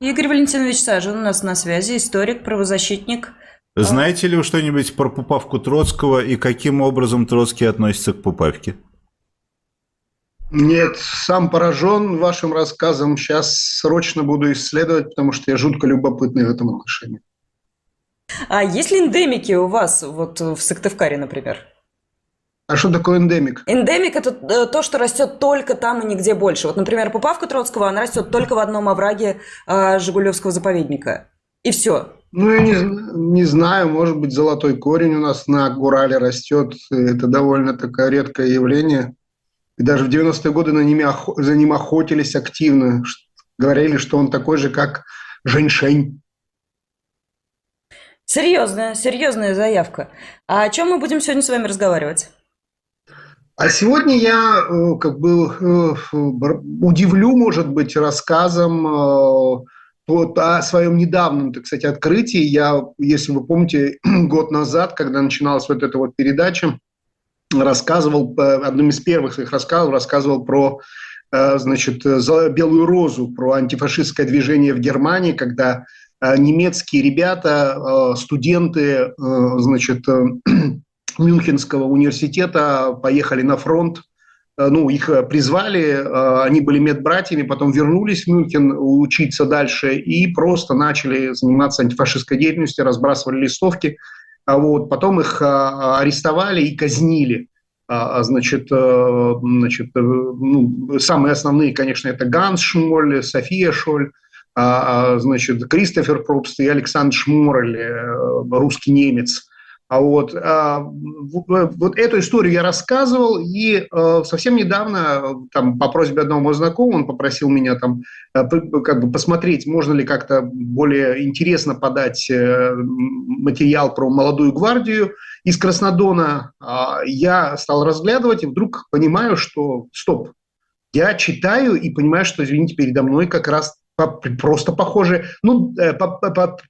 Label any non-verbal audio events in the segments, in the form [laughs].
Игорь Валентинович Сажин у нас на связи, историк, правозащитник. Знаете ли вы что-нибудь про Пупавку Троцкого и каким образом Троцкий относится к Пупавке? Нет, сам поражен вашим рассказом. Сейчас срочно буду исследовать, потому что я жутко любопытный в этом отношении. А есть ли эндемики у вас вот в Сыктывкаре, например? А что такое эндемик? Эндемик – это э, то, что растет только там и нигде больше. Вот, например, Пупавка Троцкого, она растет только в одном овраге э, Жигулевского заповедника. И все. Ну, я не, не знаю, может быть, золотой корень у нас на Гурале растет. Это довольно такое редкое явление. И даже в 90-е годы на ними, за ним охотились активно. Говорили, что он такой же, как женьшень. Серьезная, серьезная заявка. А о чем мы будем сегодня с вами разговаривать? А сегодня я э, как бы э, удивлю, может быть, рассказом э, вот о своем недавнем, так сказать, открытии. Я, если вы помните, [clears throat] год назад, когда начиналась вот эта вот передача, рассказывал, одним из первых своих рассказов рассказывал про значит, белую розу, про антифашистское движение в Германии, когда немецкие ребята, студенты, значит, [clears throat] Мюнхенского университета поехали на фронт. Э, ну, их э, призвали, э, они были медбратьями, потом вернулись в Мюнхен учиться дальше и просто начали заниматься антифашистской деятельностью, разбрасывали листовки. А вот, потом их арестовали и казнили. А, значит, значит ну, самые основные, конечно, это Ганс Шмоль, София Шоль, значит, Кристофер Пробст и Александр Шморель, русский немец – а вот, а, вот эту историю я рассказывал, и а, совсем недавно, там, по просьбе одного моего знакомого, он попросил меня там а, как бы посмотреть, можно ли как-то более интересно подать материал про молодую гвардию из Краснодона. А, я стал разглядывать, и вдруг понимаю, что стоп, я читаю и понимаю, что, извините, передо мной как раз просто похожие, ну, э,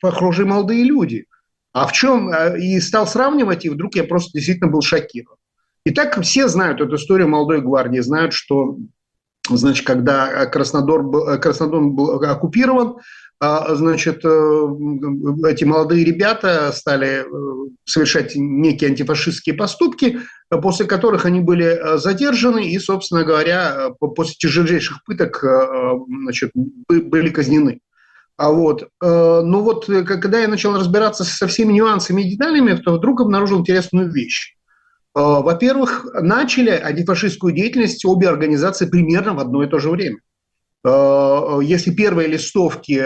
похожие молодые люди – а в чем? Э, и стал сравнивать, и вдруг я просто действительно был шокирован. И так все знают эту историю молодой гвардии, знают, что значит, когда Краснодор, э, Краснодон был оккупирован, а, значит, э, эти молодые ребята стали совершать некие антифашистские поступки, после которых они были задержаны и, собственно говоря, после тяжелейших пыток значит, были казнены. А вот, э, ну вот, э, когда я начал разбираться со всеми нюансами и деталями, то вдруг обнаружил интересную вещь. Э, во-первых, начали антифашистскую деятельность обе организации примерно в одно и то же время. Если первые листовки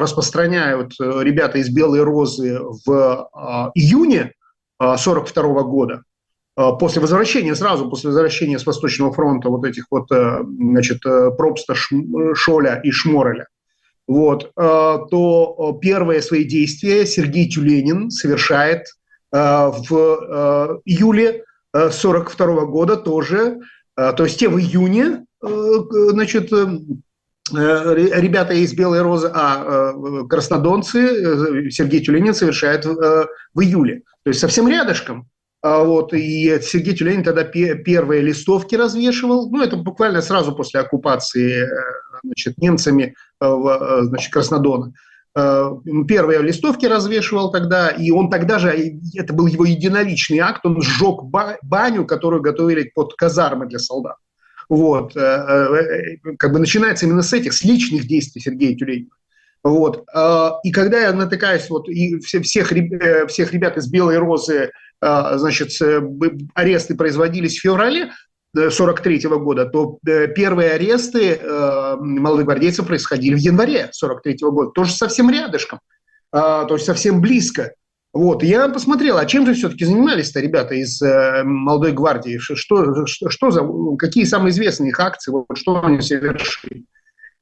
распространяют ребята из «Белой розы» в июне 1942 э, года, после возвращения, сразу после возвращения с Восточного фронта вот этих вот, значит, Пробста, Шоля и Шмореля, вот, э, то первые свои действия Сергей Тюленин совершает э, в э, июле 1942 года тоже, то есть те в июне, значит, ребята из Белой Розы, а краснодонцы Сергей Тюленин совершает в июле. То есть совсем рядышком. А вот, и Сергей Тюленин тогда первые листовки развешивал. Ну, это буквально сразу после оккупации значит, немцами Э, значит, Краснодона. Э, первые листовки развешивал тогда, и он тогда же, это был его единоличный акт, он сжег баню, которую готовили под казармы для солдат. Вот. Э, как бы начинается именно с этих, с личных действий Сергея Тюленина. Вот. И когда я натыкаюсь, вот, и всех, всех ребят из «Белой розы», значит, аресты производились в феврале, 43 -го года, то э, первые аресты э, молодых гвардейцев происходили в январе 43 -го года, тоже совсем рядышком, э, то есть совсем близко. Вот, я посмотрел, а чем же все-таки занимались-то ребята из э, молодой гвардии, что, что, что за, какие самые известные их акции, вот, что они совершили.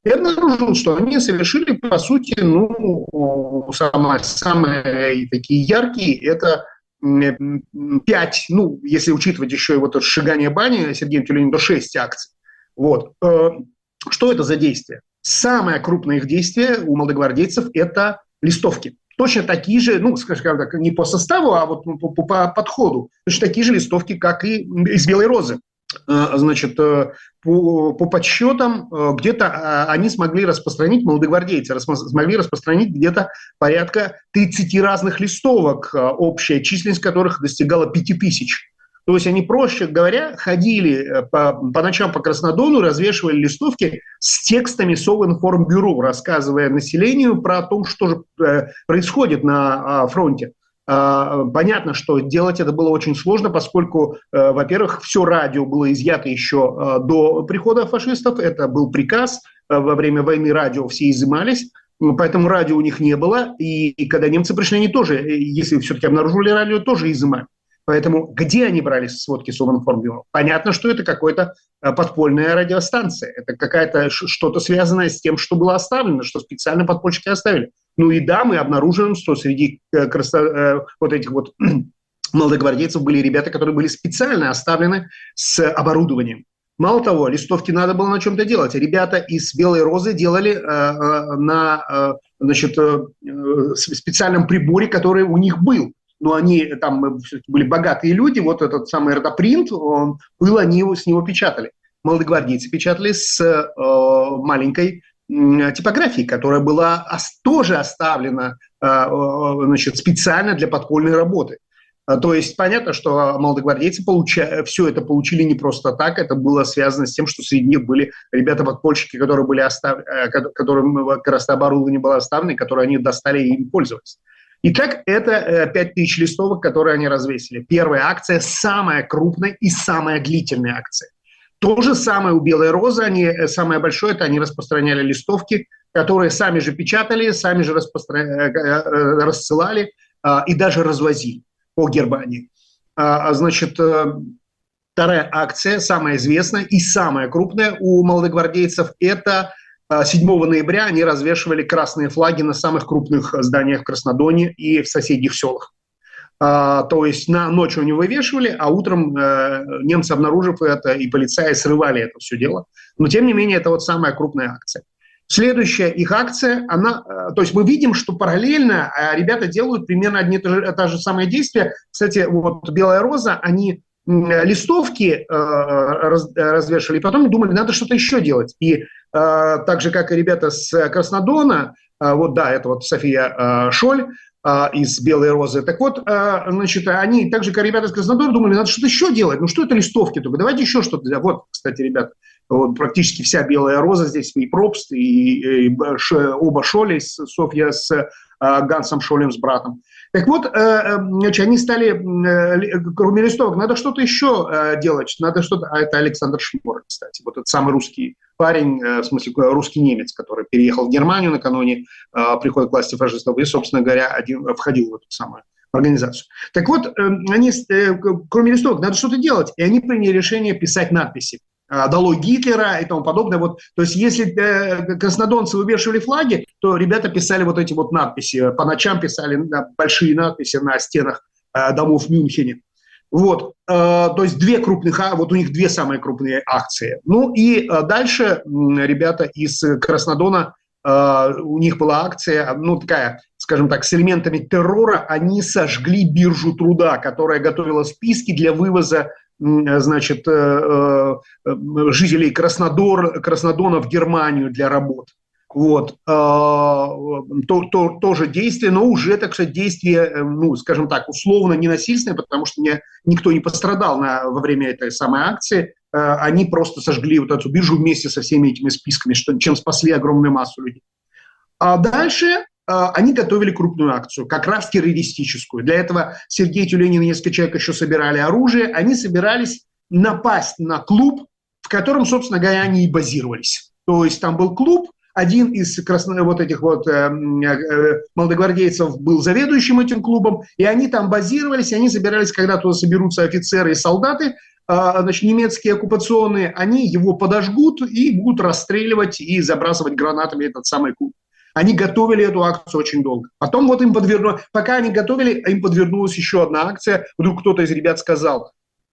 Я обнаружил, что они совершили, по сути, ну, самые, самые такие яркие, это пять, ну, если учитывать еще и вот это сжигание бани Сергеем Тюлениным, то шесть акций. Вот. Э, что это за действие? Самое крупное их действие у молодогвардейцев – это листовки. Точно такие же, ну, скажем так, не по составу, а вот по, по подходу. Точно такие же листовки, как и из «Белой розы». Значит, по, по подсчетам, где-то они смогли распространить, молодогвардейцы смогли распространить где-то порядка 30 разных листовок, общая численность которых достигала 5000. То есть они, проще говоря, ходили э, по, по ночам по Краснодону, развешивали листовки с текстами Совинформбюро, рассказывая населению про то, что же э, происходит на фронте. А, понятно, что делать это было очень сложно, поскольку, э, во-первых, все радио было изъято еще до прихода фашистов, это был приказ, во время войны радио все изымались, поэтому радио у них не было, и, и когда немцы пришли, они тоже, если все-таки обнаружили радио, тоже изымали. Поэтому где они брали сводки Совинформбюро? Понятно, что это какая-то э, подпольная радиостанция. Это какая-то что-то связанное с тем, что было оставлено, что специально подпольщики оставили. Ну и да, мы обнаруживаем, что среди э, красо... Э, вот этих вот [clears throat] молодогвардейцев были ребята, которые были специально оставлены с оборудованием. Мало того, листовки надо было на чем-то делать. Ребята из «Белой розы» делали э, э, на э, значит, э, специальном приборе, который у них был но они там были богатые люди, вот этот самый родопринт, он был, они его, с него печатали. Молодогвардейцы печатали с э, маленькой э, типографией, которая была тоже оставлена э, значит, специально для подпольной работы. То есть понятно, что молодогвардейцы получа... все это получили не просто так, это было связано с тем, что среди них были ребята-подпольщики, которые были остав... которым оборудование было оставлено, которые они достали и им пользовались. Итак, это 5000 э, листовок, которые они развесили. Первая акция самая крупная и самая длительная акция. То же самое у Белой Розы, они, э, самое большое, это они распространяли листовки, которые сами же печатали, сами же распостра... Э, рассылали а, и даже развозили по Германии. А, значит, вторая акция, самая известная и самая крупная у молодогвардейцев, это 7 а, ноября они развешивали красные флаги на самых крупных зданиях в Краснодоне и в соседних селах. А, то есть на ночью они вывешивали, а утром э, немцы, обнаружив это, и полицаи срывали это все дело. Но тем не менее, это вот самая крупная акция. Следующая их акция, она, э, то есть мы видим, что параллельно э, ребята делают примерно одни то же, то же самое действие. Кстати, вот «Белая роза», они листовки раз, развешивали, и потом думали, надо что-то еще делать. И так же, как и ребята с Краснодона, вот да, это вот София Шоль, из «Белой розы». Так вот, значит, они, так же, как ребята из Краснодона, думали, надо что-то еще делать. Ну, что это листовки только? Давайте еще что-то. Вот, кстати, ребята, вот, практически вся «Белая роза» здесь, и Пробст, и, и оба Шоли, Софья с Гансом Шолем, с братом. Так вот, э, э, значит, они стали, э, кроме листовок, надо что-то еще делать, надо что-то, а это Александр Шмор, кстати, вот этот самый русский парень, в смысле русский немец, который переехал в Германию накануне прихода к власти фашистов и, собственно говоря, один, входил в эту самую организацию. Так вот, они, кроме листовок, надо что-то делать, и они приняли решение писать надписи. Долой Гитлера и тому подобное. Вот, то есть если э, краснодонцы вывешивали флаги, то ребята писали вот эти вот надписи, по ночам писали большие надписи на стенах э, домов в Мюнхене. Вот, э, то есть две крупных, а, вот у них две самые крупные акции. Ну и э, дальше ребята из Краснодона, э, у них была акция, ну такая, скажем так, с элементами террора, они сожгли биржу труда, которая готовила списки для вывоза значит, жителей Краснодор, Краснодона в Германию для работ. Вот. А, то, то, тоже действие, но уже, так сказать, действие, э, ну, скажем так, условно ненасильственное, потому что не, никто не пострадал на, во время этой самой акции. Они просто сожгли вот эту биржу вместе со всеми этими списками, что, чем спасли огромную массу людей. А дальше а, они готовили крупную акцию, как раз террористическую. Для этого Сергей Тюленин и несколько человек еще собирали оружие. Они собирались напасть на клуб, в котором, собственно говоря, они и базировались. То есть там был клуб, один из красно... вот этих вот э, э, молодогвардейцев был заведующим этим клубом, и они там базировались, и они собирались, когда туда соберутся офицеры и солдаты, э, значит, немецкие оккупационные, они его подожгут и будут расстреливать и забрасывать гранатами этот самый клуб. Они готовили эту акцию очень долго. Потом вот им подвернули, пока они готовили, им подвернулась еще одна акция. Вдруг кто-то из ребят сказал,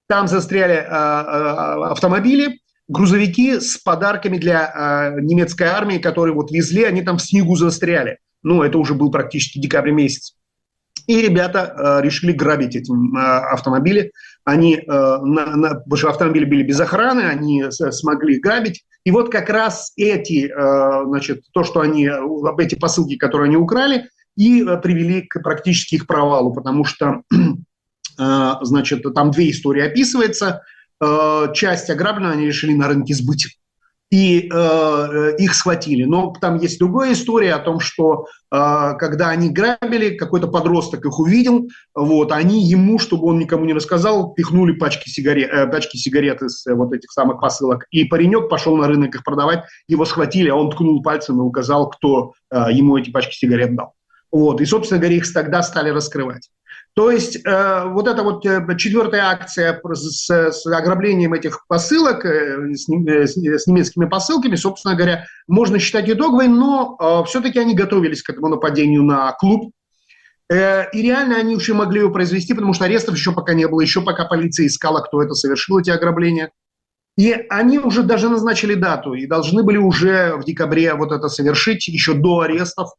там застряли э, э, автомобили, грузовики с подарками для э, немецкой армии, которые вот везли, они там в снегу застряли. Ну, это уже был практически декабрь месяц. И ребята решили грабить эти автомобили. Они, на, на, потому что автомобили были без охраны, они смогли грабить. И вот как раз эти, значит, то, что они, эти посылки, которые они украли, и привели к практически их провалу, потому что, [clears throat] значит, там две истории описывается. Часть ограблена они решили на рынке сбыть и э, их схватили. Но там есть другая история о том, что э, когда они грабили, какой-то подросток их увидел, вот, они ему, чтобы он никому не рассказал, пихнули пачки сигарет, э, пачки сигарет из э, вот этих самых посылок. И паренек пошел на рынок их продавать, его схватили, а он ткнул пальцем и указал, кто э, ему эти пачки сигарет дал. Вот, и, собственно говоря, их тогда стали раскрывать. То есть э, вот эта вот э, четвертая акция с, с ограблением этих посылок, э, с, э, с немецкими посылками, собственно говоря, можно считать итоговой, но э, все-таки они готовились к этому нападению на клуб. Э, и реально они еще могли его произвести, потому что арестов еще пока не было, еще пока полиция искала, кто это совершил, эти ограбления. И они уже даже назначили дату и должны были уже в декабре вот это совершить, еще до арестов.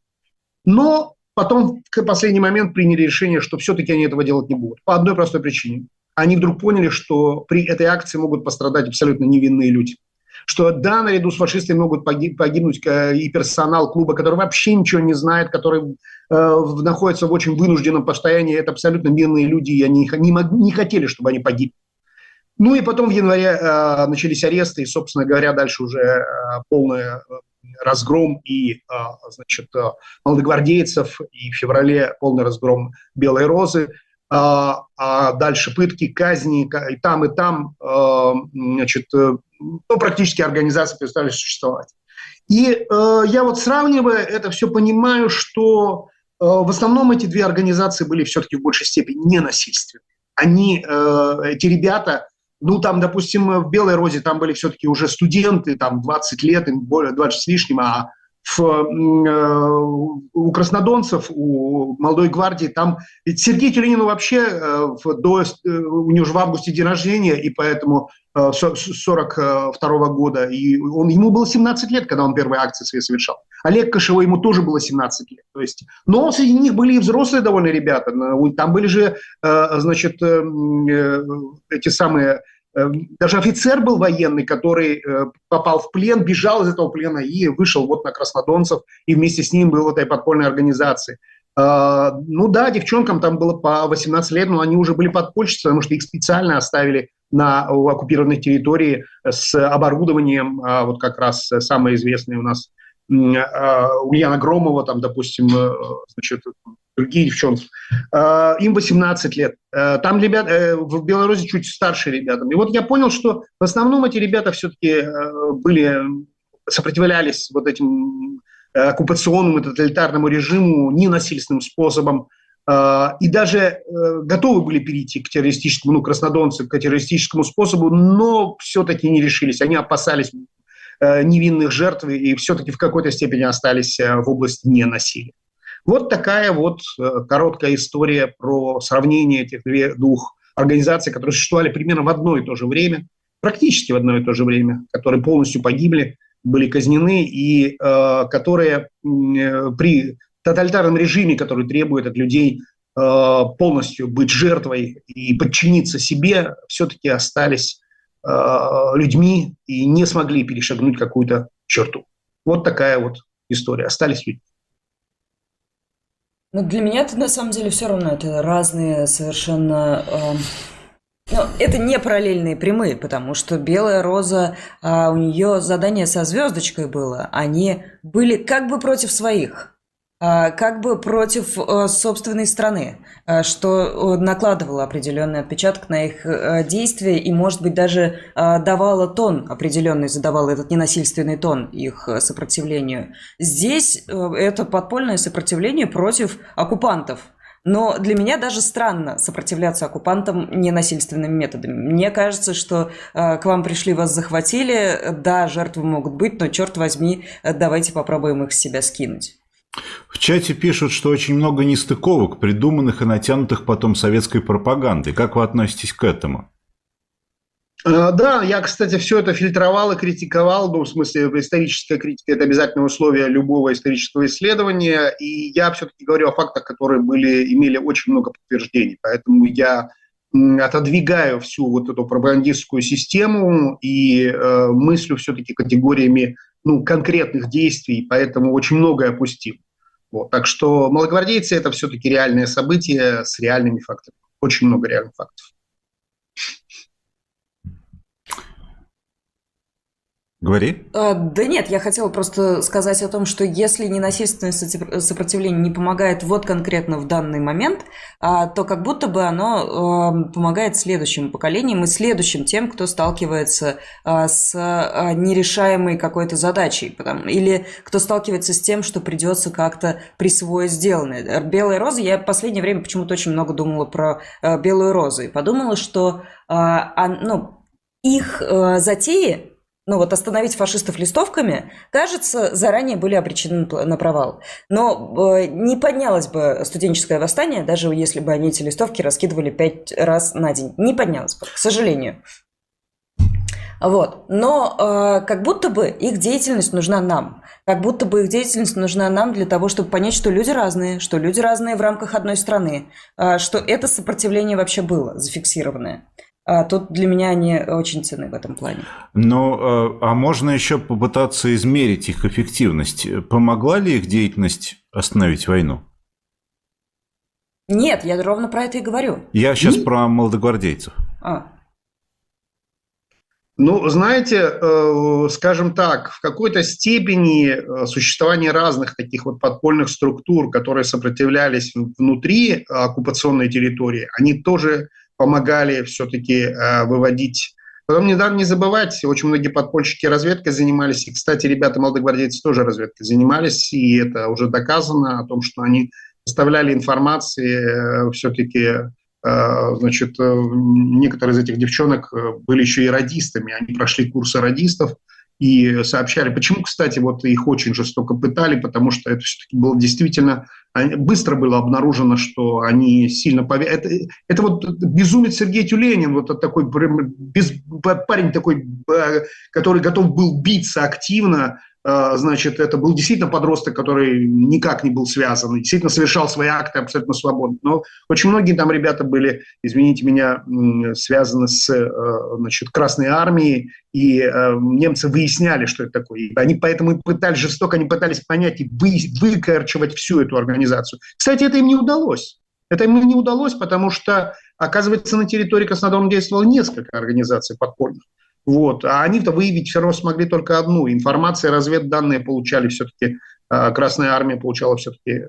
Но Потом в последний момент приняли решение, что все-таки они этого делать не будут. По одной простой причине. Они вдруг поняли, что при этой акции могут пострадать абсолютно невинные люди. Что да, наряду с фашистами могут погибнуть э, и персонал клуба, который вообще ничего не знает, который э, находится в очень вынужденном состоянии. Это абсолютно мирные люди, и они не, не хотели, чтобы они погибли. Ну и потом в январе э, начались аресты, и, собственно говоря, дальше уже э, полное разгром и, а, значит, а, молодогвардейцев, и в феврале полный разгром Белой Розы, а, а дальше пытки, казни, и там, и там, значит, э, ну, практически организации перестали существовать. И э, я вот сравнивая это все понимаю, что э, в основном эти две организации были все-таки в большей степени ненасильственные. Они, эти ребята, ну, там, допустим, в Белой Розе там были все-таки уже студенты, там 20 лет, им более 20 с лишним, а в, э, у краснодонцев, у молодой гвардии, там ведь Сергей Тюленину вообще э, в, до, э, у него же в августе день рождения, и поэтому э, 42 -го года, и он, ему было 17 лет, когда он первые акции свои совершал. Олег Кошевой, ему тоже было 17 лет. То есть, но среди них были и взрослые довольно ребята. Там были же, э, значит, э, э, эти самые даже офицер был военный, который попал в плен, бежал из этого плена и вышел вот на краснодонцев, и вместе с ним был в этой подпольной организации. Ну да, девчонкам там было по 18 лет, но они уже были подпольщицы, потому что их специально оставили на оккупированной территории с оборудованием, вот как раз самое известное у нас а, Ульяна Громова, там, допустим, э, значит, другие девчонки, а, им 18 лет. Э, там ребята, э, в Беларуси чуть старше ребятам. И вот я понял, что в основном эти ребята все-таки были, сопротивлялись вот этим оккупационному тоталитарному режиму ненасильственным способом, и даже готовы были перейти к террористическому, ну, краснодонцы, к террористическому способу, но все-таки не решились. Они опасались невинных жертв и все-таки в какой-то степени остались э, в области ненасилия. Вот такая вот э, короткая история про сравнение этих двух организаций, которые существовали примерно в одно и то же время, практически в одно и то же время, которые полностью погибли, были казнены и э, которые э, при тоталитарном режиме, который требует от людей э, полностью быть жертвой и подчиниться себе, все-таки остались Э, людьми и не смогли перешагнуть какую-то черту. Вот такая вот история. Остались людьми. Ну, для меня это на самом деле все равно. Это разные совершенно... Э, ну, это не параллельные прямые, потому что Белая Роза, э, у нее задание со звездочкой было. Они были как бы против своих. А, как бы против э, собственной страны, э, что накладывало определенный отпечаток на их э, действия и, может быть, даже давало тон определенный, задавало этот ненасильственный тон их сопротивлению. Здесь это подпольное сопротивление против оккупантов. Но для меня даже странно сопротивляться оккупантам ненасильственными методами. Мне кажется, что э, к вам пришли, вас захватили, да, жертвы могут быть, но черт возьми, давайте попробуем их с себя скинуть. В чате пишут, что очень много нестыковок, придуманных и натянутых потом советской пропагандой. Как вы относитесь к этому? Э, да, я, кстати, все это фильтровал и критиковал, ну, в смысле, историческая критика – это обязательное условие любого исторического исследования, и я все-таки говорю о фактах, которые были, имели очень много подтверждений, поэтому я отодвигаю всю вот эту пропагандистскую систему и э, мыслю все-таки категориями ну, конкретных действий, поэтому очень многое опустил. Вот. Так что малогвардейцы – это все-таки реальное событие с реальными фактами. Очень много реальных фактов. Говори. А, да нет, я хотела просто сказать о том, что если ненасильственное сопротивление не помогает вот конкретно в данный момент, а, то как будто бы оно помогает следующим поколениям и следующим тем, кто сталкивается а, с нерешаемой какой-то задачей, или кто сталкивается с тем, что придется как-то присвоить сделанное. Белая роза, я в последнее время почему-то очень много думала про белую розу и подумала, что ну, их затеи ну вот остановить фашистов листовками, кажется, заранее были обречены на провал. Но э, не поднялось бы студенческое восстание, даже если бы они эти листовки раскидывали пять раз на день. Не поднялось бы, к сожалению. Вот. Но э, как будто бы их деятельность нужна нам. Как будто бы их деятельность нужна нам для того, чтобы понять, что люди разные, что люди разные в рамках одной страны, э, что это сопротивление вообще было зафиксированное. А тут для меня они очень ценны в этом плане. Ну, а, а можно еще попытаться измерить их эффективность. Помогла ли их деятельность остановить войну? Нет, я ровно про это и говорю. Я сейчас и... про молодогвардейцев. А. Ну, знаете, э, скажем так, в какой-то степени э, существование разных таких вот подпольных структур, которые сопротивлялись внутри оккупационной территории, они тоже помогали все-таки э, выводить. Потом не надо не забывать, очень многие подпольщики разведкой занимались, и, кстати, ребята молодогвардейцы тоже разведкой занимались, и это уже доказано о том, что они составляли информации э, все-таки э, значит, некоторые из этих девчонок были еще и радистами, они прошли курсы радистов, и сообщали. Почему, кстати, вот их очень жестоко пытали, потому что это все-таки было действительно... Быстро было обнаружено, что они сильно... Пове... Это, это вот безумец Сергей Тюленин, вот такой без... парень такой, э, который готов был биться активно, значит, это был действительно подросток, который никак не был связан, действительно совершал свои акты абсолютно свободно. Но очень многие там ребята были, извините меня, связаны с э, значит, Красной Армией, и э, немцы выясняли, что это такое. И они поэтому и пытались жестоко, они пытались понять и вы, выкорчевать всю эту организацию. Кстати, это им не удалось. Это им не удалось, потому что, оказывается, на территории Краснодара действовало несколько организаций подпольных. Вот. А они-то выявить все равно смогли только одну. Информация, разведданные получали все-таки, э, Красная Армия получала все-таки э,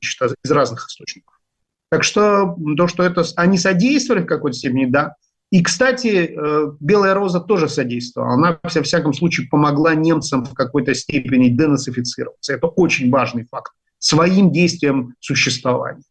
из разных источников. Так что то, что это они содействовали в какой-то степени, да, и, кстати, э, Белая Роза тоже содействовала. Она, во всяком случае, помогла немцам в какой-то степени денацифицироваться. Это очень важный факт. Своим действием существования.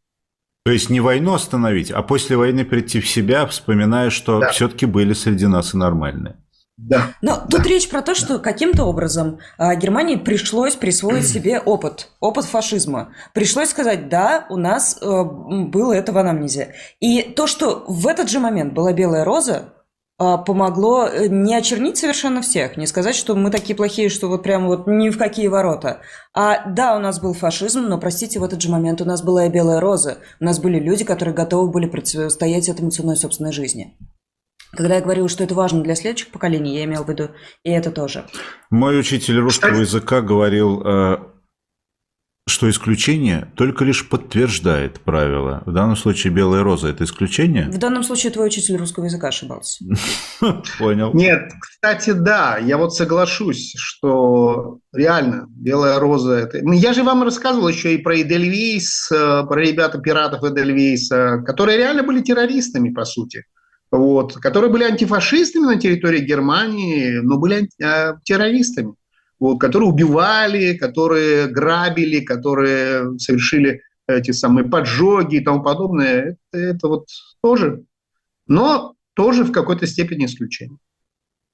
То есть не войну остановить, а после войны прийти в себя, вспоминая, что да. все-таки были среди нас и нормальные. Да. Но да. тут речь про то, что каким-то образом а, Германии пришлось присвоить [clears throat] себе опыт, опыт фашизма. Пришлось сказать, да, у нас а, было это в анамнезе. И то, что в этот же момент была белая роза, помогло э, не очернить совершенно всех, не сказать, что мы такие плохие, что вот прям вот ни в какие ворота. А да, у нас был фашизм, но, простите, в этот же момент у нас была и белая роза. У нас были люди, которые готовы были противостоять этому ценой собственной жизни. Когда я говорила, что это важно для следующих поколений, я имел в виду и это тоже. Мой учитель русского языка говорил, э, что исключение только лишь подтверждает правило. В данном случае белая роза – это исключение? В данном случае твой учитель русского языка ошибался. [laughs] Понял. Нет, кстати, да, я вот соглашусь, что реально белая роза – это… Ну, я же вам рассказывал еще и про Эдельвейс, э, про ребята пиратов Эдельвейса, которые реально были террористами, по сути вот, которые были антифашистами на территории Германии, но были э, террористами, вот, которые убивали, которые грабили, которые совершили эти самые поджоги и тому подобное. Это, это вот тоже, но тоже в какой-то степени исключение.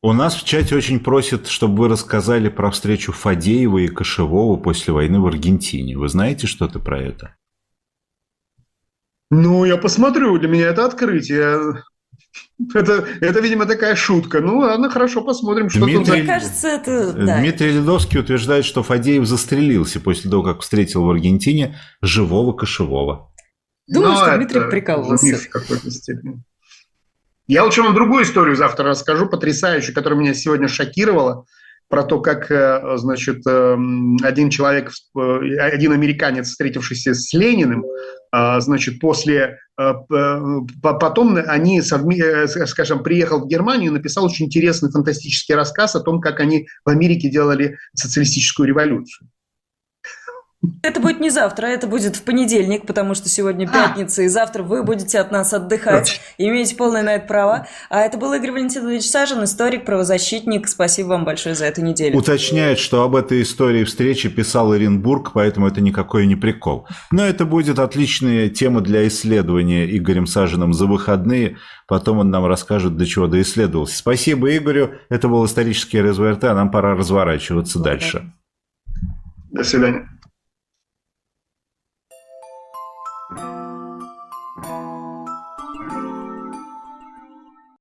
У нас в чате очень просят, чтобы вы рассказали про встречу Фадеева и Кошевого после войны в Аргентине. Вы знаете что-то про это? Ну, я посмотрю, для меня это открытие. Это, это, видимо, такая шутка. Ну, ладно, хорошо, посмотрим, что Дмитрий, тут. Мне кажется, это... Да. Дмитрий Ледовский утверждает, что Фадеев застрелился после того, как встретил в Аргентине живого кошевого. Думаю, Но что это Дмитрий прикололся. в какой-то степени. Я лучше вам другую историю завтра расскажу, потрясающую, которая меня сегодня шокировала, про то, как, э, значит, э, один человек, э, один американец, встретившийся с Лениным, значит, после, потом они, скажем, приехал в Германию и написал очень интересный фантастический рассказ о том, как они в Америке делали социалистическую революцию. Это будет не завтра, это будет в понедельник, потому что сегодня А. пятница, и завтра вы будете от нас отдыхать, имеете полное на это право. А это был Игорь Валентинович Сажин, историк, правозащитник. Спасибо вам большое за эту неделю. Уточняет, что об этой истории встречи писал Оренбург, поэтому это никакой не прикол. Но это будет отличная тема для исследования Игорем Сажиным за выходные. Потом он нам расскажет, до чего доисследовался. Спасибо Игорю. Это был исторический РЗВРТ, а нам пора разворачиваться дальше. До свидания.